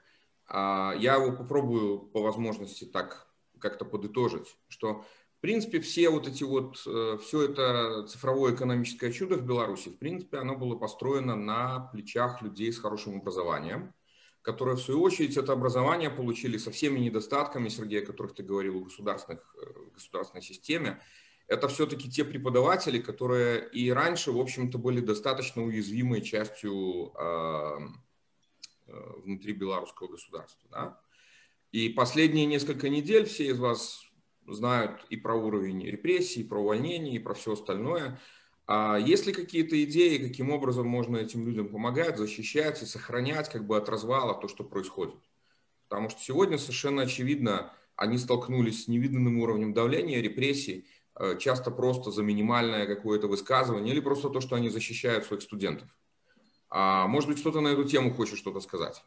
А, я его попробую по возможности так как-то подытожить, что в принципе все вот эти вот, э, все это цифровое экономическое чудо в Беларуси, в принципе, оно было построено на плечах людей с хорошим образованием, которые в свою очередь это образование получили со всеми недостатками, Сергей, о которых ты говорил, в государственных, э, государственной системе. Это все-таки те преподаватели, которые и раньше, в общем-то, были достаточно уязвимой частью э, внутри белорусского государства. Да? И последние несколько недель все из вас знают и про уровень репрессий, и про увольнение, и про все остальное. А есть ли какие-то идеи, каким образом можно этим людям помогать, защищать и сохранять как бы от развала то, что происходит? Потому что сегодня совершенно очевидно, они столкнулись с невиданным уровнем давления, репрессий, э, часто просто за минимальное какое-то высказывание или просто то, что они защищают своих студентов. А может быть, кто-то на эту тему хочет что-то сказать?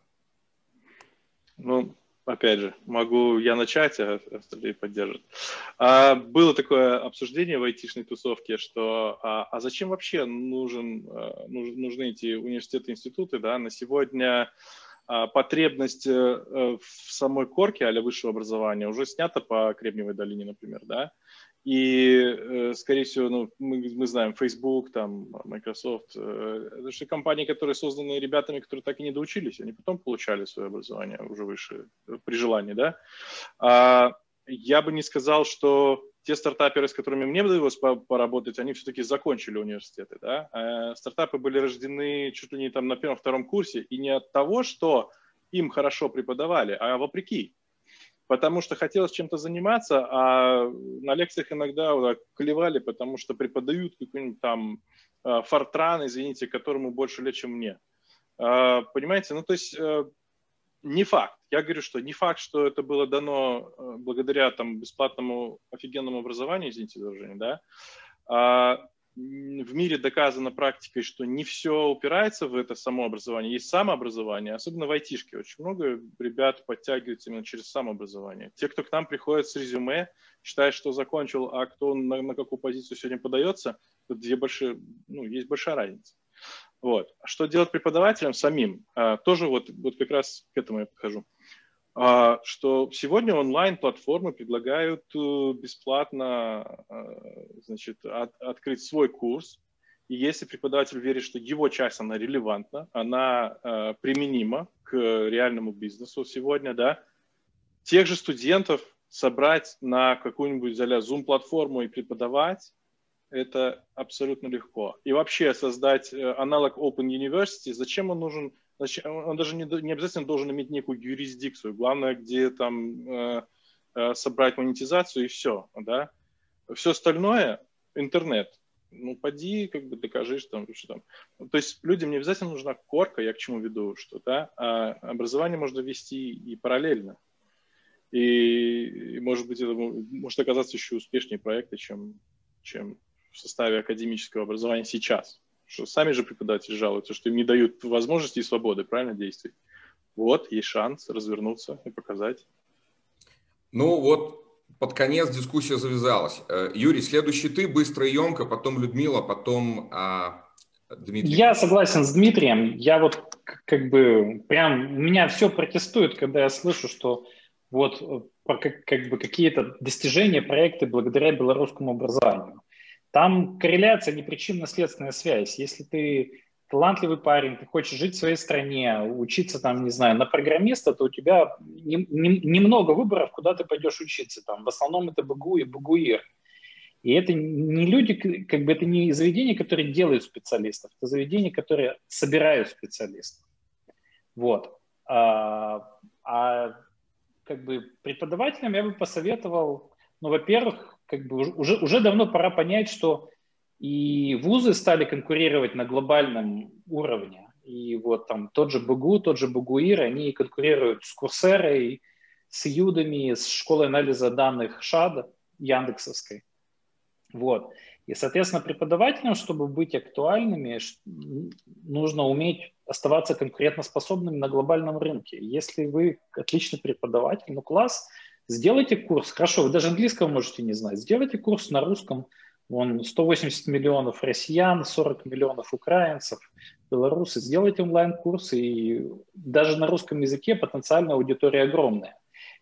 Ну, опять же, могу я начать, а остальные поддержат. А, было такое обсуждение в айтишной тусовке, что а, а зачем вообще нужен, а, нужны эти университеты, институты, да, на сегодня а, потребность э, в самой корке а высшего образования уже снята по Кремниевой долине, например, да, и, э, скорее всего, ну, мы, мы знаем Facebook, там, Microsoft, э, это же компании, которые созданы ребятами, которые так и не доучились, они потом получали свое образование уже выше, э, при желании, да. А, я бы не сказал, что те стартаперы, с которыми мне довелось поработать, они все-таки закончили университеты, да. А стартапы были рождены чуть ли не там на первом-втором курсе, и не от того, что им хорошо преподавали, а вопреки потому что хотелось чем-то заниматься, а на лекциях иногда вот клевали, потому что преподают какой-нибудь там э, фортран, извините, которому больше лет, чем мне. А, понимаете? Ну, то есть э, не факт. Я говорю, что не факт, что это было дано э, благодаря там бесплатному офигенному образованию, извините за выражение, да, а в мире доказано практикой, что не все упирается в это само образование. Есть самообразование, особенно в айтишке. Очень много ребят подтягиваются именно через самообразование. Те, кто к нам приходит с резюме, считает, что закончил, а кто на, на какую позицию сегодня подается, тут две большие, ну, есть большая разница. Вот. Что делать преподавателям самим? А, тоже вот, вот как раз к этому я подхожу. А, что сегодня онлайн-платформы предлагают э, бесплатно э, значит, от, открыть свой курс. И если преподаватель верит, что его часть, она релевантна, она э, применима к реальному бизнесу сегодня, да, тех же студентов собрать на какую-нибудь Zoom-платформу и преподавать, это абсолютно легко. И вообще создать аналог Open University, зачем он нужен – Значит, он даже не, не обязательно должен иметь некую юрисдикцию. Главное, где там э, э, собрать монетизацию и все, да. Все остальное интернет. Ну, поди, как бы докажи, что там, что там. То есть людям не обязательно нужна корка, я к чему веду, что, да, а образование можно вести и параллельно. И, и может быть, это может оказаться еще успешнее проекта, чем, чем в составе академического образования сейчас что сами же преподаватели жалуются, что им не дают возможности и свободы правильно действовать. Вот, есть шанс развернуться и показать. Ну вот, под конец дискуссия завязалась. Э, Юрий, следующий ты, быстро и емко, потом Людмила, потом а, Дмитрий. Я согласен с Дмитрием. Я вот как бы прям, меня все протестует, когда я слышу, что вот э, как, как бы какие-то достижения, проекты благодаря белорусскому образованию. Там корреляция, не причинно-следственная связь. Если ты талантливый парень, ты хочешь жить в своей стране, учиться там, не знаю, на программиста, то у тебя немного не, не выборов, куда ты пойдешь учиться. Там, в основном это БГУ и БГУИР. И это не люди, как бы это не заведения, которые делают специалистов, это заведения, которые собирают специалистов. Вот. А, а как бы преподавателям я бы посоветовал, ну, во-первых, как бы уже, уже давно пора понять, что и вузы стали конкурировать на глобальном уровне. И вот там тот же БГУ, тот же БГУИР, они конкурируют с Курсерой, с Юдами, с школой анализа данных ШАДа, Яндексовской. Вот. И, соответственно, преподавателям, чтобы быть актуальными, нужно уметь оставаться конкурентоспособными на глобальном рынке. Если вы отличный преподаватель, ну класс, сделайте курс. Хорошо, вы даже английского можете не знать. Сделайте курс на русском, Вон 180 миллионов россиян, 40 миллионов украинцев, белорусы. Сделайте онлайн-курс, и даже на русском языке потенциальная аудитория огромная.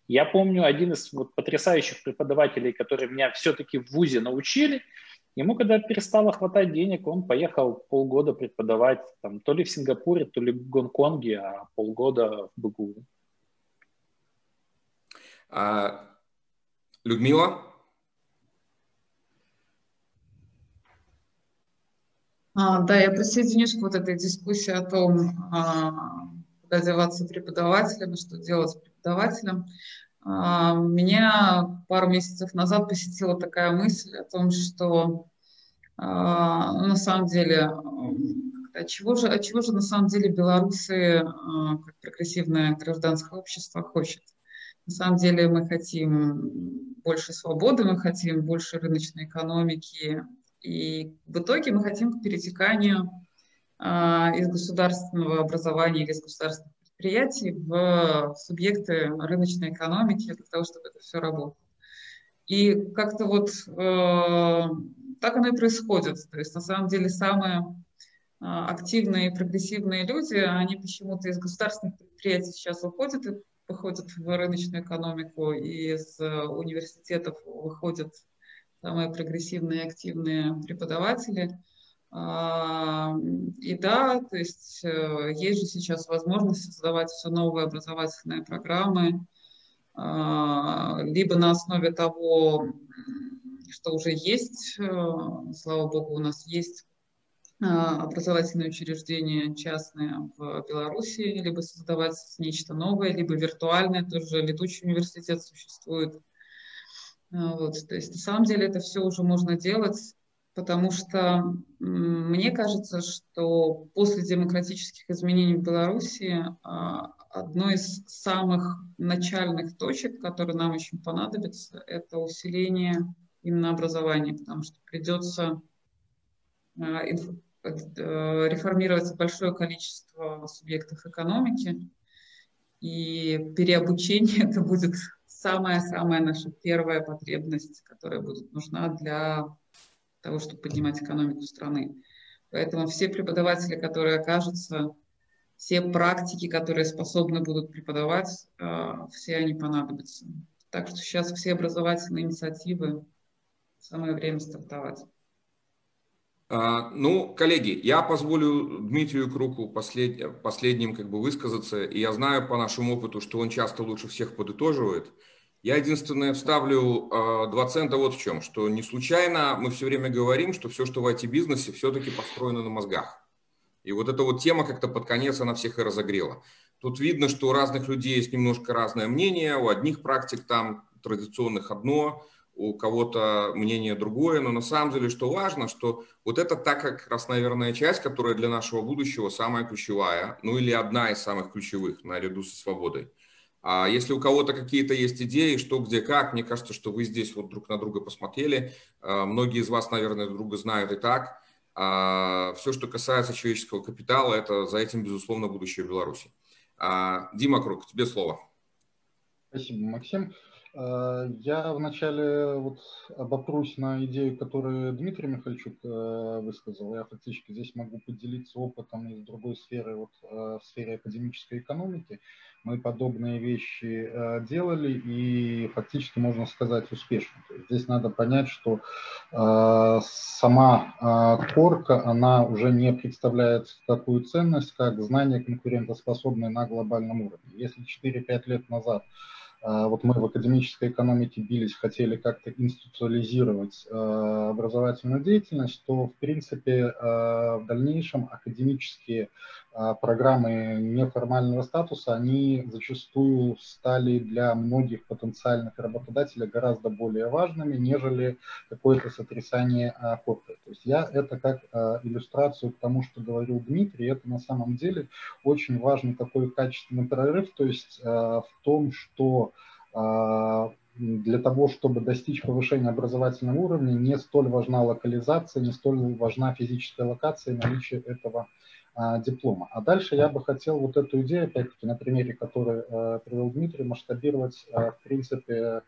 Я помню один из вот потрясающих преподавателей, которые меня все-таки в ВУЗе научили, ему когда перестало хватать денег, он поехал полгода преподавать там, то ли в Сингапуре, то ли в Гонконге, а полгода в БГУ. А, Людмила? А, да, я присоединюсь к вот этой дискуссии о том, а, куда деваться преподавателям что делать с преподавателем. А, меня пару месяцев назад посетила такая мысль о том, что а, на самом деле, от чего же, от чего же на самом деле белорусы, а, как прогрессивное гражданское общество, хочет? На самом деле мы хотим больше свободы, мы хотим больше рыночной экономики, и в итоге мы хотим к перетеканию а, из государственного образования или из государственных предприятий в субъекты рыночной экономики для того, чтобы это все работало. И как-то вот э, так оно и происходит. То есть на самом деле самые э, активные и прогрессивные люди, они почему-то из государственных предприятий сейчас уходят и выходят в рыночную экономику, и из э, университетов выходят самые прогрессивные и активные преподаватели. А, и да, то есть э, есть же сейчас возможность создавать все новые образовательные программы, а, либо на основе того, что уже есть, э, слава богу, у нас есть образовательные учреждения частные в Беларуси, либо создавать нечто новое, либо виртуальное, тоже летучий университет существует – а, вот, то есть на самом деле это все уже можно делать, потому что мне кажется, что после демократических изменений в Беларуси а, одной из самых начальных точек, которые нам очень понадобится, это усиление именно образования, потому что придется а, э, реформировать большое количество субъектов экономики, и переобучение это будет самая-самая наша первая потребность, которая будет нужна для того, чтобы поднимать экономику страны. Поэтому все преподаватели, которые окажутся, все практики, которые способны будут преподавать, а, все они понадобятся. Так что сейчас все образовательные инициативы, самое время стартовать. А, ну, коллеги, я позволю Дмитрию Круку послед... последним как бы высказаться, и я знаю по нашему опыту, что он часто лучше всех подытоживает. Я единственное вставлю э, два цента вот в чем, что не случайно мы все время говорим, что все, что в IT-бизнесе, все-таки построено на мозгах. И вот эта вот тема как-то под конец она всех и разогрела. Тут видно, что у разных людей есть немножко разное мнение, у одних практик там традиционных одно, у кого-то мнение другое, но на самом деле, что важно, что вот это та как раз, наверное, часть, которая для нашего будущего самая ключевая, ну или одна из самых ключевых наряду со свободой. А если у кого-то какие-то есть идеи, что, где, как, мне кажется, что вы здесь вот друг на друга посмотрели. А, многие из вас, наверное, друга знают и так. А, Все, что касается человеческого капитала, это за этим, безусловно, будущее Беларуси. А, Дима Круг, тебе слово. Спасибо, Максим. Э, я вначале вот обопрусь на идею, которую Дмитрий Михальчук э, высказал. Я фактически здесь могу поделиться опытом из другой сферы, вот э, в сфере академической экономики. Мы подобные вещи делали и фактически, можно сказать, успешно. здесь надо понять, что сама корка, она уже не представляет такую ценность, как знание конкурентоспособное на глобальном уровне. Если 4-5 лет назад вот мы в академической экономике бились, хотели как-то институциализировать а, образовательную деятельность, то, в принципе, а, в дальнейшем академические программы неформального статуса, они зачастую стали для многих потенциальных работодателей гораздо более важными, нежели какое-то сотрясание корпы. То есть я это как иллюстрацию к тому, что говорил Дмитрий, это на самом деле очень важный такой качественный прорыв, то есть в том, что а, для того, чтобы достичь повышения образовательного уровня, не столь важна локализация, не столь важна физическая локация и наличие этого а, диплома. А дальше я бы хотел вот эту идею, опять-таки, на примере, который а, привел Дмитрий, масштабировать, а, в принципе,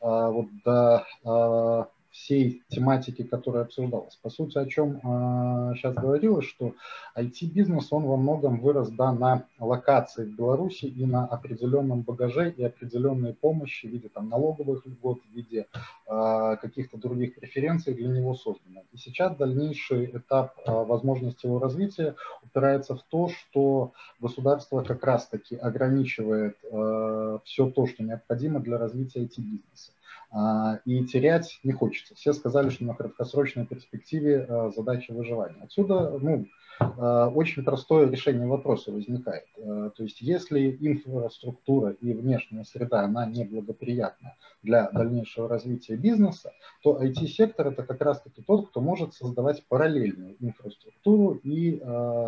а, вот до а, всей тематики, которая обсуждалась. По сути, о чем э, сейчас говорилось, что IT-бизнес, он во многом вырос да, на локации в Беларуси и на определенном багаже и определенной помощи в виде там, налоговых льгот, в виде э, каких-то других преференций для него созданы. И сейчас дальнейший этап э, возможности его развития упирается в то, что государство как раз-таки ограничивает э, все то, что необходимо для развития IT-бизнеса. А, и терять не хочется. Все сказали, что на краткосрочной перспективе а, задача выживания. Отсюда ну, очень простое решение вопроса возникает. То есть если инфраструктура и внешняя среда, она неблагоприятна для дальнейшего развития бизнеса, то IT-сектор это как раз-таки тот, кто может создавать параллельную инфраструктуру и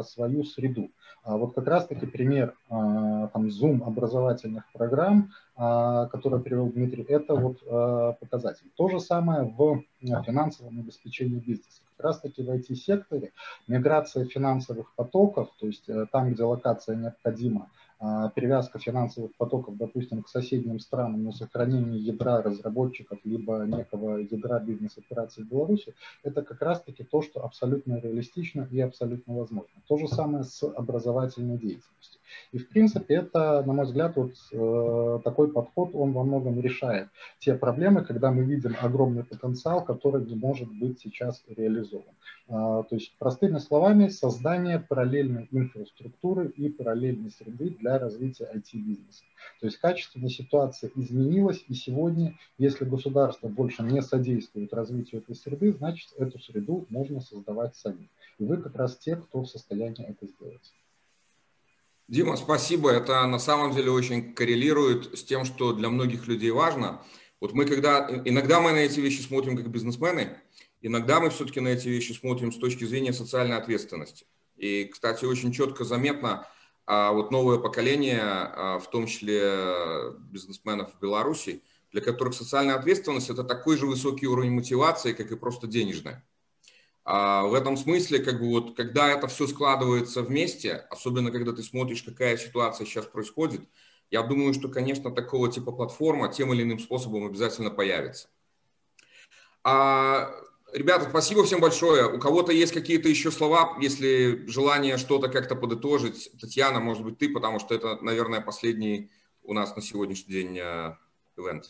свою среду. Вот как раз-таки пример там, Zoom образовательных программ, а, который привел Дмитрий, это вот а, показатель. То же самое в а, финансовом обеспечении бизнеса. Как раз таки в IT-секторе миграция финансовых потоков, то есть э, там, где локация необходима, привязка финансовых потоков, допустим, к соседним странам на сохранение ядра разработчиков, либо некого ядра бизнес-операций в Беларуси, это как раз-таки то, что абсолютно реалистично и абсолютно возможно. То же самое с образовательной деятельностью. И, в принципе, это, на мой взгляд, вот э, такой подход, он во многом решает те проблемы, когда мы видим огромный потенциал, который не может быть сейчас реализован. Э, то есть, простыми словами, создание параллельной инфраструктуры и параллельной среды для развития IT-бизнеса. То есть, качественная ситуация изменилась, и сегодня, если государство больше не содействует развитию этой среды, значит, эту среду можно создавать сами. И вы как раз те, кто в состоянии это сделать. Дима, спасибо. Это на самом деле очень коррелирует с тем, что для многих людей важно. Вот мы когда, иногда мы на эти вещи смотрим как бизнесмены, иногда мы все-таки на эти вещи смотрим с точки зрения социальной ответственности. И, кстати, очень четко заметно, а вот новое поколение, а, в том числе бизнесменов в Беларуси, для которых социальная ответственность – это такой же высокий уровень мотивации, как и просто денежная. А в этом смысле, как бы вот, когда это все складывается вместе, особенно когда ты смотришь, какая ситуация сейчас происходит, я думаю, что, конечно, такого типа платформа тем или иным способом обязательно появится. А, ребята, спасибо всем большое. У кого-то есть какие-то еще слова, если желание что-то как-то подытожить. Татьяна, может быть, ты, потому что это, наверное, последний у нас на сегодняшний день э, ивент.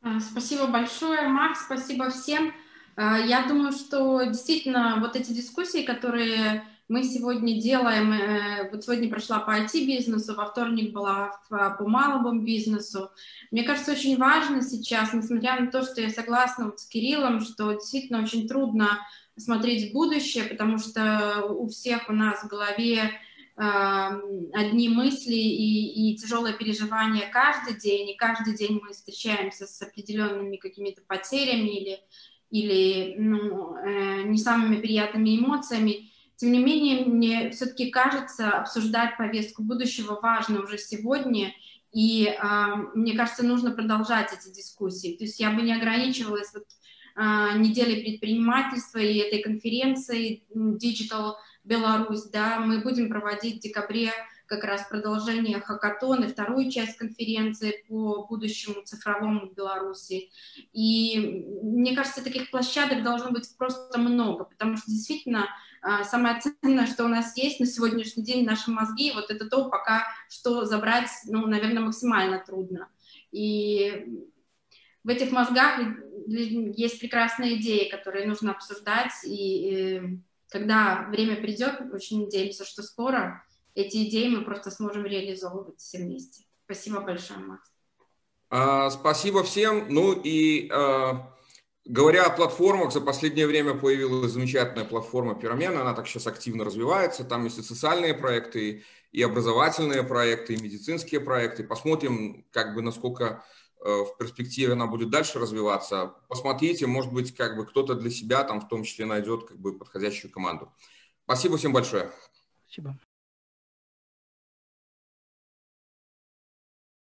А, спасибо большое, Макс, спасибо всем. А, я думаю, что действительно вот эти дискуссии, которые мы сегодня делаем, э, вот сегодня прошла по IT-бизнесу, во вторник была по малому бизнесу. Мне кажется, очень важно сейчас, несмотря на то, что я согласна вот с Кириллом, что действительно очень трудно смотреть в будущее, потому что у всех у нас в голове одни мысли и, и тяжелое переживание каждый день, и каждый день мы встречаемся с определенными какими-то потерями или или ну, э, не самыми приятными эмоциями. Тем не менее, мне все-таки кажется, обсуждать повестку будущего важно уже сегодня, и э, мне кажется, нужно продолжать эти дискуссии. То есть я бы не ограничивалась вот, э, неделей предпринимательства и этой конференции Digital Беларусь, да, мы будем проводить в декабре как раз продолжение хакатона, вторую часть конференции по будущему цифровому в Беларуси. И мне кажется, таких площадок должно быть просто много, потому что действительно а, самое ценное, что у нас есть на сегодняшний день, наши мозги, вот это то, пока что забрать, ну, наверное, максимально трудно. И в этих мозгах есть прекрасные идеи, которые нужно обсуждать, и когда время придет, очень надеемся, что скоро эти идеи мы просто сможем реализовывать все вместе. Спасибо большое, Макс. А, спасибо всем. Ну и а, говоря о платформах, за последнее время появилась замечательная платформа «Пирамена», она так сейчас активно развивается, там есть и социальные проекты, и образовательные проекты, и медицинские проекты. Посмотрим, как бы, насколько Э, в перспективе она будет дальше развиваться, посмотрите, может быть, как бы кто-то для себя там в том числе найдет как бы подходящую команду. Спасибо всем большое. Спасибо.